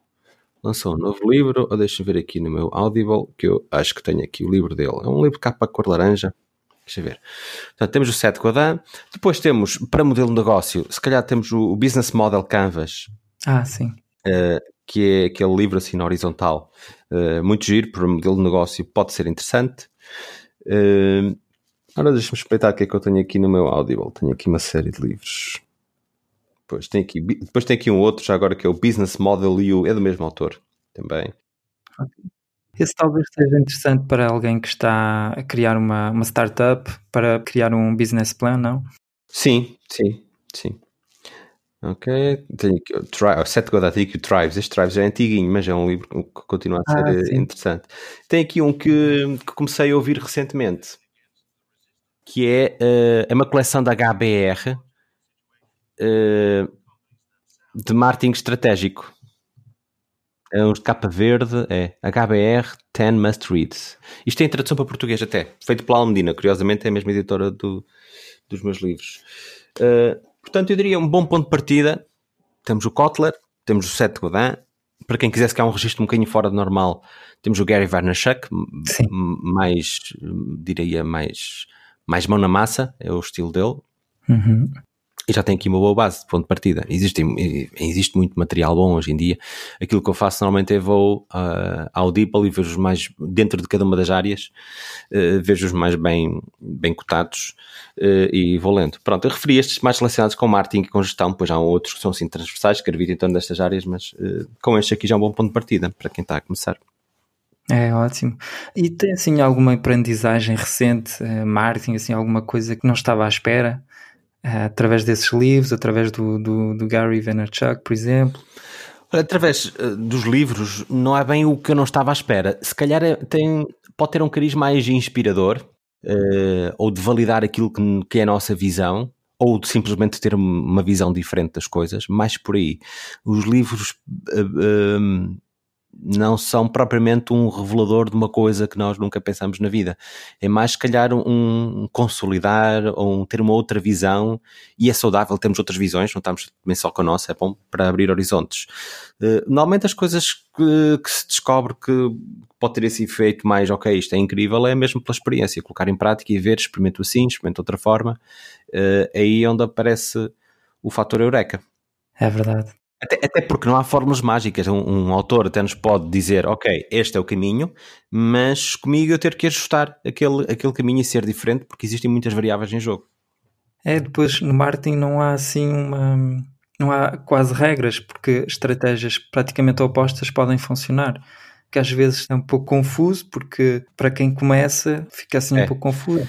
Lançou um novo livro. Ou deixa-me ver aqui no meu Audible, que eu acho que tenho aqui o livro dele. É um livro de capa cor laranja. Deixa ver. Portanto, temos o Seth Godin. Depois temos, para modelo de negócio, se calhar temos o Business Model Canvas. Ah, sim. Uh, que é aquele livro assim na horizontal. Uh, muito giro, para modelo de negócio pode ser interessante. Uh, Agora deixa-me espreitar o que é que eu tenho aqui no meu Audible. Tenho aqui uma série de livros. Depois tem aqui, depois tem aqui um outro, já agora, que é o Business Model U, é do mesmo autor também. Esse talvez seja interessante para alguém que está a criar uma, uma startup, para criar um business plan, não? Sim, sim, sim. Ok, tenho aqui o, tri Seth tenho aqui o Tribes. Este Tribes já é antiguinho, mas é um livro que continua a ser ah, interessante. Tem aqui um que, que comecei a ouvir recentemente, que é, uh, é uma coleção da HBR uh, eh, de marketing estratégico. É um de capa verde, é HBR 10 Must Reads. Isto tem tradução para português até, feito pela Almedina, curiosamente é a mesma editora do, dos meus livros. Uh, portanto, eu diria um bom ponto de partida. Temos o Kotler, temos o Seth Godin. Para quem quisesse que há um registro um bocadinho fora do normal, temos o Gary Vaynerchuk, mais, diria, mais mais mão na massa, é o estilo dele. Uhum. E já tem aqui uma boa base de ponto de partida. Existe, existe muito material bom hoje em dia. Aquilo que eu faço normalmente é vou uh, ao DeepL e vejo mais dentro de cada uma das áreas, uh, vejo os mais bem, bem cotados uh, e vou lendo. Pronto, eu referi estes mais relacionados com marketing e com gestão, pois há outros que são assim transversais, que gravitam em torno destas áreas, mas com este aqui já é um bom ponto de partida para quem está a começar. É ótimo. E tem assim alguma aprendizagem recente, uh, marketing, assim, alguma coisa que não estava à espera, através desses livros, através do, do, do Gary Vaynerchuk, por exemplo? Através uh, dos livros, não é bem o que eu não estava à espera. Se calhar é, tem, pode ter um cariz mais inspirador, ou de validar aquilo que, que é a nossa visão, ou de simplesmente ter uma visão diferente das coisas, mais por aí. Os livros não são propriamente um revelador de uma coisa que nós nunca pensamos na vida. É mais, se calhar, um consolidar ou um ter uma outra visão e é saudável termos outras visões, não estamos também só com a nossa, é bom para abrir horizontes. Uh, normalmente as coisas que, que, se descobre que pode ter esse efeito mais, ok, isto é incrível, é mesmo pela experiência, colocar em prática e ver, experimento assim, experimento outra forma, uh, aí é onde aparece o fator eureka. É verdade. Até, até, porque não há fórmulas mágicas. Um, um, autor até nos pode dizer, ok, este é o caminho, mas comigo eu ter que ajustar aquele, aquele caminho e ser diferente, porque existem muitas variáveis em jogo. É, depois no marketing não há assim uma. Não há quase regras, porque estratégias praticamente opostas podem funcionar. Que às vezes é um pouco confuso, porque para quem começa fica assim é. um pouco confuso.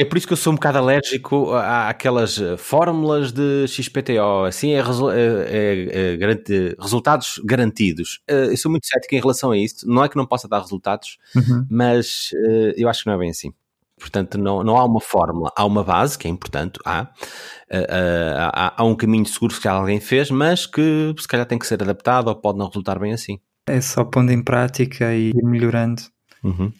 É por isso que eu sou um bocado alérgico àquelas eh, fórmulas de XPTO, assim, é, é, é, é resultados garantidos. Eh, eu sou muito cético em relação a isso. Não é que não possa dar resultados, uhum. mas uh, eu acho que não é bem assim. Portanto, não, não há uma fórmula, há uma base, que é importante, há, há, há um caminho seguro que alguém fez, mas que se calhar tem que ser adaptado ou pode não resultar bem assim. É só pondo em prática e melhorando. Uhum.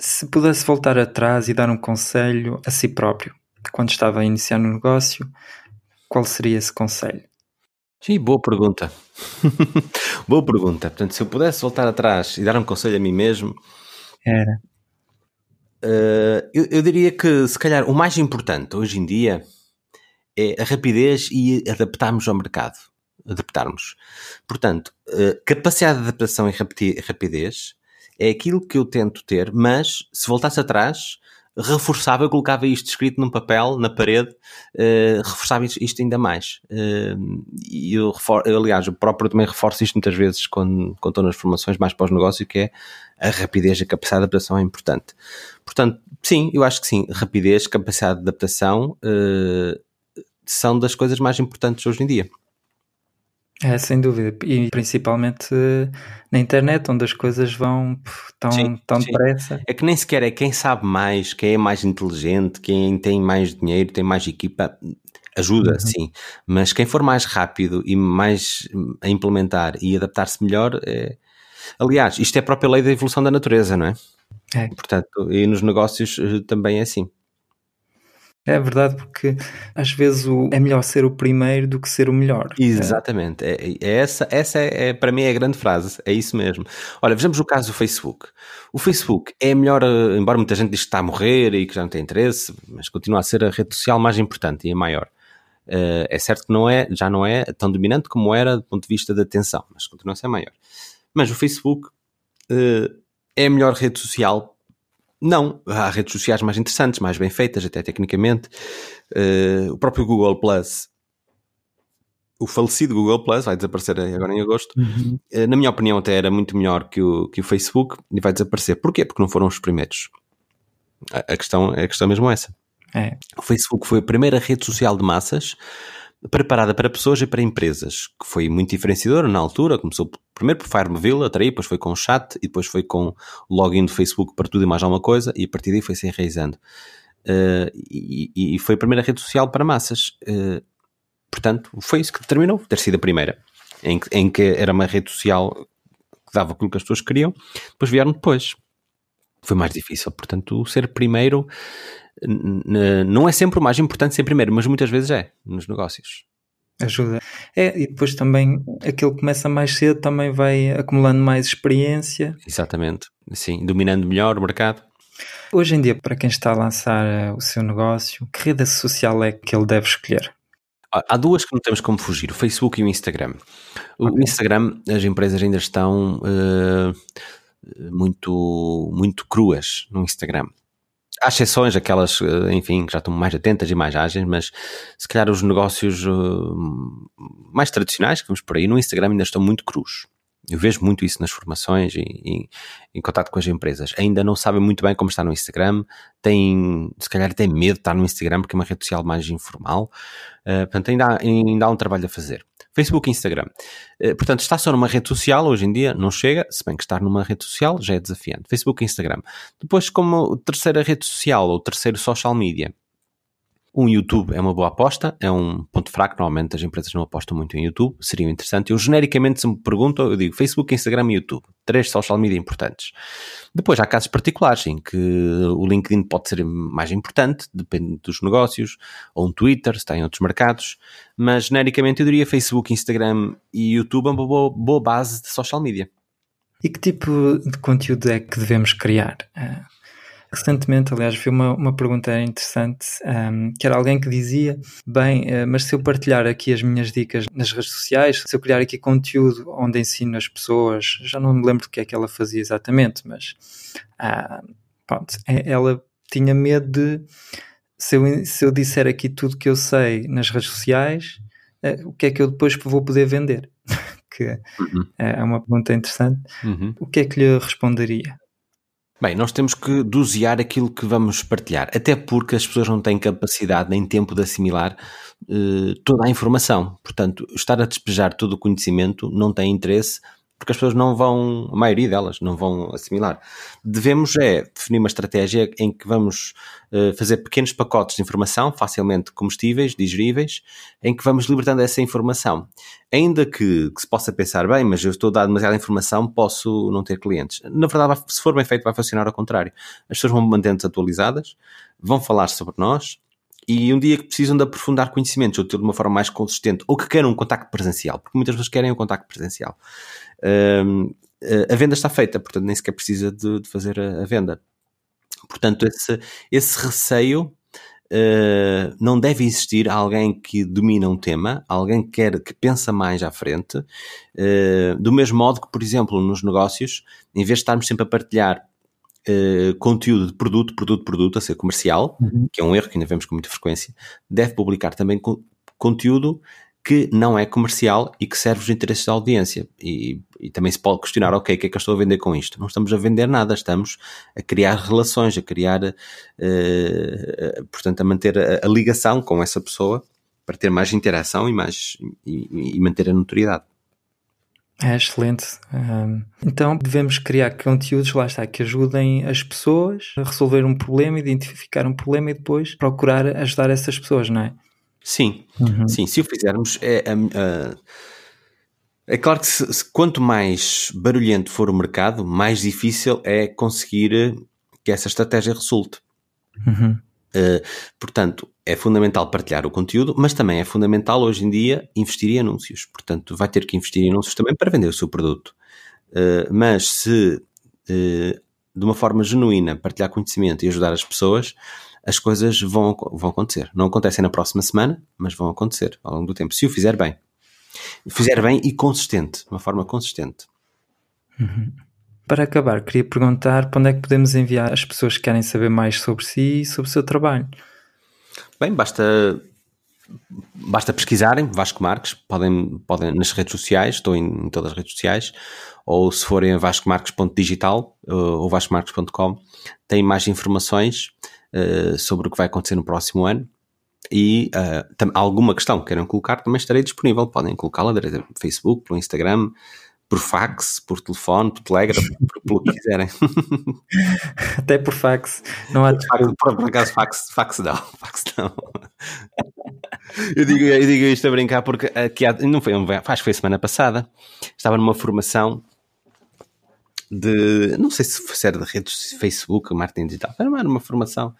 Se pudesse voltar atrás e dar um conselho a si próprio, quando estava a iniciar no negócio, qual seria esse conselho? Sim, boa pergunta. [laughs] boa pergunta. Portanto, se eu pudesse voltar atrás e dar um conselho a mim mesmo, era. Uh, eu, eu, diria que, se calhar, o mais importante hoje em dia é a rapidez e adaptarmos ao mercado. Adaptarmos. Portanto, uh, capacidade de adaptação e rapidez é aquilo que eu tento ter, mas se voltasse atrás, reforçava, eu colocava isto escrito num papel, na parede, uh, reforçava isto ainda mais. Uh, e eu, eu, aliás, eu próprio também reforço isto muitas vezes quando, quando estou nas formações mais pós-negócio, que é a rapidez, a capacidade de adaptação é importante. Portanto, sim, eu acho que sim, rapidez, capacidade de adaptação uh, são das coisas mais importantes hoje em dia. É, sem dúvida. E principalmente na internet, onde as coisas vão tão, sim, tão sim. depressa. É que nem sequer é quem sabe mais, quem é mais inteligente, quem tem mais dinheiro, tem mais equipa, ajuda, uhum. sim. Mas quem for mais rápido e mais a implementar e adaptar-se melhor, é... aliás, isto é a própria lei da evolução da natureza, não é? É. Portanto, e nos negócios eh, também é assim. É verdade, porque às vezes o, é melhor ser o primeiro do que ser o melhor. Exatamente. É, é essa essa é, é, para mim é a grande frase. É isso mesmo. Olha, vejamos o caso do Facebook. O Facebook é melhor, eh, embora muita gente diz que está a morrer e que já não tem interesse, mas continua a ser a rede social mais importante e a maior. Uh, é certo que não é, já não é tão dominante como era do ponto de vista da atenção, mas continua a ser maior. Mas o Facebook uh, é a melhor rede social não, há redes sociais mais interessantes, mais bem feitas, até tecnicamente. Uh, o próprio Google Plus, o falecido Google Plus, vai desaparecer agora em agosto. Uhum. Uh, na minha opinião, até era muito melhor que o, que o Facebook e vai desaparecer. Porquê? Porque não foram os primeiros. A, a questão, a questão é mesmo essa. É. O Facebook foi a primeira rede social de massas preparada para pessoas e para empresas, que foi muito diferenciadora na altura. Começou primeiro por Farmville, atraí, depois foi com o chat e depois foi com o login do Facebook para tudo e mais alguma coisa e a partir daí foi se enraizando. Uh, e, e, foi a primeira rede social para massas. Uh, portanto, foi isso que determinou ter sido a primeira, em, em que era uma rede social que dava aquilo que as pessoas queriam, depois vieram depois. Foi mais difícil, portanto, ser primeiro não é sempre o mais importante ser primeiro, mas muitas vezes é nos negócios. Ajuda. É, e depois também aquele que começa mais cedo também vai acumulando mais experiência. Exatamente, sim, dominando melhor o mercado. Hoje em dia, para quem está a lançar uh, o seu negócio, que rede social é que ele deve escolher? Há duas que não temos como fugir: o Facebook e o Instagram. O okay. Instagram, as empresas ainda estão uh, muito, muito cruas no Instagram há exceções, aquelas, eh, enfim, que já estão mais atentas e mais ágeis, mas se calhar os negócios uh, mais tradicionais que vamos por aí no Instagram ainda estão muito crus. Eu vejo muito isso nas formações e, e em contato com as empresas. Ainda não sabem muito bem como está no Instagram, têm, se calhar têm medo de estar no Instagram porque é uma rede social mais informal. Uh, portanto, ainda há, ainda há um trabalho a fazer. Facebook e Instagram. Uh, portanto, está só numa rede social hoje em dia, não chega, se bem que estar numa rede social já é desafiante. Facebook e Instagram. Depois, como terceira rede social ou terceiro social media, um YouTube é uma boa aposta, é um ponto fraco. Normalmente as empresas não apostam muito em YouTube, seria interessante. Eu genericamente, se me perguntam, eu digo Facebook, Instagram e YouTube. Três social media importantes. Depois há casos particulares em que o LinkedIn pode ser mais importante, depende dos negócios, ou um Twitter, se está em outros mercados. Mas genericamente eu diria Facebook, Instagram e YouTube é uma boa, boa base de social media. E que tipo de conteúdo é que devemos criar? Recentemente, aliás, vi uma, uma pergunta interessante, um, que era alguém que dizia: Bem, uh, mas se eu partilhar aqui as minhas dicas nas redes sociais, se eu criar aqui conteúdo onde ensino as pessoas, já não me lembro do que é que ela fazia exatamente, mas uh, pronto, é, ela tinha medo de se eu, se eu disser aqui tudo que eu sei nas redes sociais, uh, o que é que eu depois vou poder vender? [laughs] que uhum. é uma pergunta interessante. Uhum. O que é que lhe responderia? Bem, nós temos que dosear aquilo que vamos partilhar, até porque as pessoas não têm capacidade nem tempo de assimilar uh, toda a informação. Portanto, estar a despejar todo o conhecimento não tem interesse porque as pessoas não vão, a maioria delas, não vão assimilar. Devemos é definir uma estratégia em que vamos uh, fazer pequenos pacotes de informação, facilmente comestíveis, digeríveis, em que vamos libertando essa informação. Ainda que, que, se possa pensar, bem, mas eu estou a dar demasiada informação, posso não ter clientes. Na verdade, se for bem feito, vai funcionar ao contrário. As pessoas vão mantendo-se atualizadas, vão falar sobre nós, e um dia que precisam de aprofundar conhecimentos ou ter de uma forma mais consistente ou que queiram um contacto presencial, porque muitas pessoas querem um contacto presencial. Um, a venda está feita, portanto nem sequer precisa de, de fazer a, a, venda. Portanto, esse, esse receio uh, não deve existir alguém que domina um tema, alguém que quer que pensa mais à frente, uh, do mesmo modo que, por exemplo, nos negócios, em vez de estarmos sempre a partilhar Uh, conteúdo de produto, produto, produto, a ser comercial, uhum. que é um erro que ainda vemos com muita frequência, deve publicar também co conteúdo que não é comercial e que serve os interesses da audiência. E, e, também se pode questionar, ok, o que é que eu estou a vender com isto? Não estamos a vender nada, estamos a criar relações, a criar, uh, portanto, a manter a, a, ligação com essa pessoa para ter mais interação e, mais, e, e manter a notoriedade. É excelente. Então devemos criar conteúdos, lá está, que ajudem as pessoas a resolver um problema, identificar um problema e depois procurar ajudar essas pessoas, não é? Sim, uhum. sim. Se o fizermos, é, é, é claro que se, se, quanto mais barulhento for o mercado, mais difícil é conseguir que essa estratégia resulte. Uhum. Uh, portanto, é fundamental partilhar o conteúdo, mas também é fundamental hoje em dia investir em anúncios. Portanto, vai ter que investir em anúncios também para vender o seu produto. Uh, mas se uh, de uma forma genuína partilhar conhecimento e ajudar as pessoas, as coisas vão, vão acontecer. Não acontecem na próxima semana, mas vão acontecer ao longo do tempo. Se o fizer bem. Fizer bem e consistente, de uma forma consistente. Uhum. Para acabar, queria perguntar para onde é que podemos enviar as pessoas que querem saber mais sobre si e sobre o seu trabalho. Bem, basta basta pesquisarem Vasco Marques, podem, podem nas redes sociais, estou em, em todas as redes sociais, ou se forem a vascomarques.digital uh, ou vascomarques.com, têm mais informações uh, sobre o que vai acontecer no próximo ano e uh, alguma questão que queiram colocar também estarei disponível, podem colocá-la no Facebook, no Instagram, por fax, por telefone, por telegram, por, pelo que quiserem. [laughs] Até por fax. Não há fax, por, acaso, fax, fax não. Fax não. Eu digo, eu digo isto a brincar porque aqui há, não foi, faz foi semana passada. Estava numa formação de, não sei se era de redes Facebook, marketing digital, era uma formação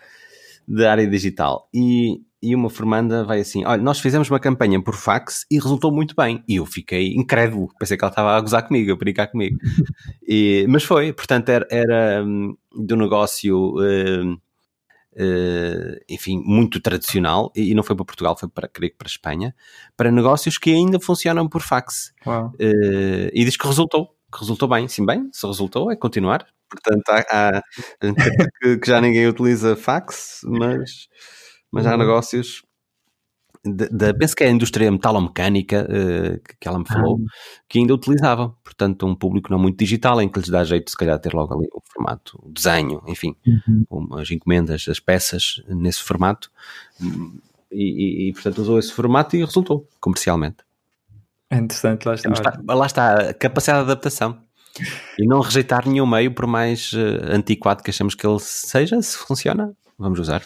de área digital. E e uma formanda vai assim: Olha, nós fizemos uma campanha por fax e resultou muito bem. E eu fiquei incrédulo, pensei que ela estava a gozar comigo, a brincar comigo. [laughs] E, mas foi, portanto, era, era um, do negócio, uh, uh, enfim, muito tradicional. E, não foi para Portugal, foi para, creio que para Espanha, para negócios que ainda funcionam por fax. Uh, e diz que resultou, que resultou bem. Sim, bem, se resultou, é continuar. Portanto, há, há que, já ninguém utiliza fax, mas mas uhum. há negócios. De, de, penso que é a indústria metalomecânica uh, que, que ela me falou, ah. que ainda utilizavam. Portanto, um público não muito digital, em que lhes dá jeito, se calhar, ter logo ali o formato, o desenho, enfim, uhum. as encomendas, as peças nesse formato. E, e, e, portanto, usou esse formato e resultou comercialmente. É interessante, lá está. Lá está a capacidade de adaptação. E não rejeitar nenhum meio, por mais uh, antiquado que achemos que ele seja, se funciona, vamos usar.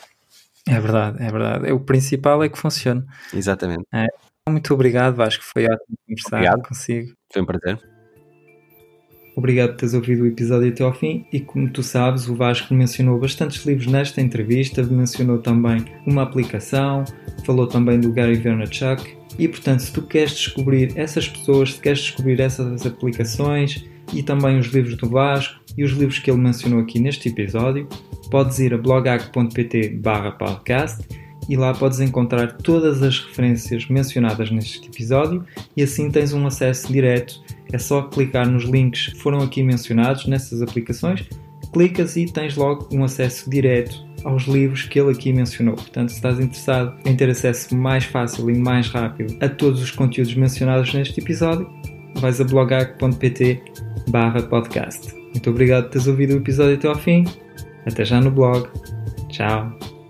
É verdade, é verdade. O principal é que funcione. Exatamente. É. Muito obrigado, Vasco. Foi ótimo conversar obrigado. consigo. Foi um prazer. Obrigado por teres ouvido o episódio até ao fim e como tu sabes, o Vasco mencionou bastantes livros nesta entrevista, mencionou também uma aplicação, falou também do Gary Vaynerchuk e portanto se tu queres descobrir essas pessoas, se queres descobrir essas aplicações e também os livros do Vasco e os livros que ele mencionou aqui neste episódio, podes ir a blogac.pt podcast e lá podes encontrar todas as referências mencionadas neste episódio e assim tens um acesso direto. É só clicar nos links que foram aqui mencionados nessas aplicações, clicas e tens logo um acesso direto aos livros que ele aqui mencionou. Portanto, se estás interessado em ter acesso mais fácil e mais rápido a todos os conteúdos mencionados neste episódio, vais a blogac.pt podcast. Muito obrigado por teres ouvido o episódio até ao fim. Até já no blog. Tchau.